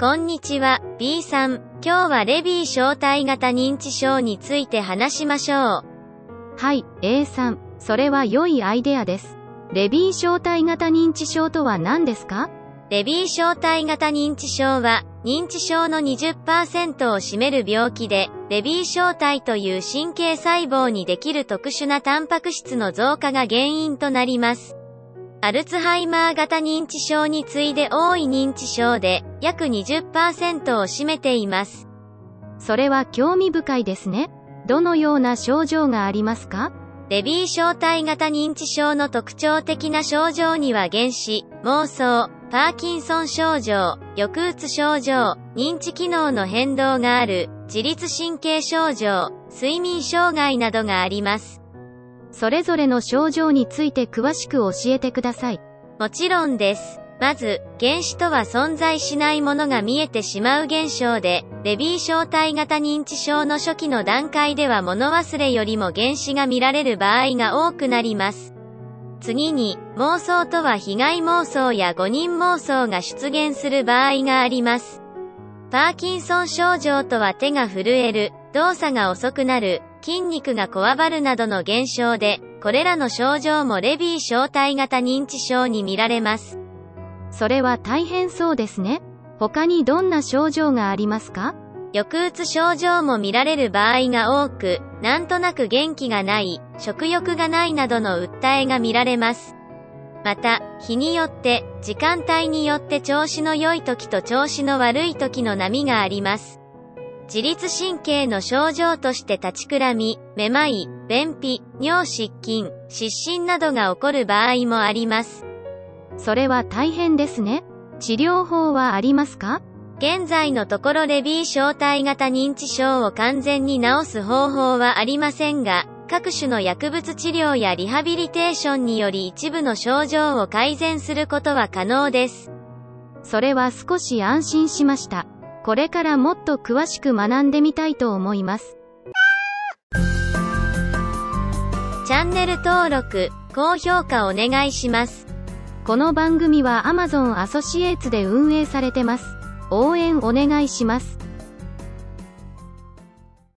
こんにちは、B さん。今日はレビー小体型認知症について話しましょう。はい、A さん。それは良いアイデアです。レビー小体型認知症とは何ですか？レビー小体型認知症は、認知症の20%を占める病気で、レビー小体という神経細胞にできる特殊なタンパク質の増加が原因となります。アルツハイマー型認知症に次いで多い認知症で、約20%を占めています。それは興味深いですね。どのような症状がありますか？レビー小体型認知症の特徴的な症状には原子、妄想、パーキンソン症状、抑うつ症状、認知機能の変動がある、自律神経症状、睡眠障害などがあります。それぞれの症状について詳しく教えてください。もちろんです。まず、原子とは存在しないものが見えてしまう現象で、レビー小体型認知症の初期の段階では物忘れよりも原子が見られる場合が多くなります。次に、妄想とは被害妄想や誤認妄想が出現する場合があります。パーキンソン症状とは手が震える、動作が遅くなる、筋肉がこわばるなどの現象で、これらの症状もレビー小体型認知症に見られます。それは大変そうですね。他にどんな症状がありますか？抑うつ症状も見られる場合が多く、なんとなく元気がない、食欲がないなどの訴えが見られます。また、日によって、時間帯によって調子の良い時と調子の悪い時の波があります。自律神経の症状として立ちくらみ、めまい、便秘、尿失禁、失神などが起こる場合もあります。それは大変ですね。治療法はありますか？現在のところレビー小体型認知症を完全に治す方法はありませんが、各種の薬物治療やリハビリテーションにより一部の症状を改善することは可能です。それは少し安心しました。これからもっと詳しく学んでみたいと思います。チャンネル登録、高評価お願いします。この番組は Amazon アソシエイツで運営されてます。応援お願いします。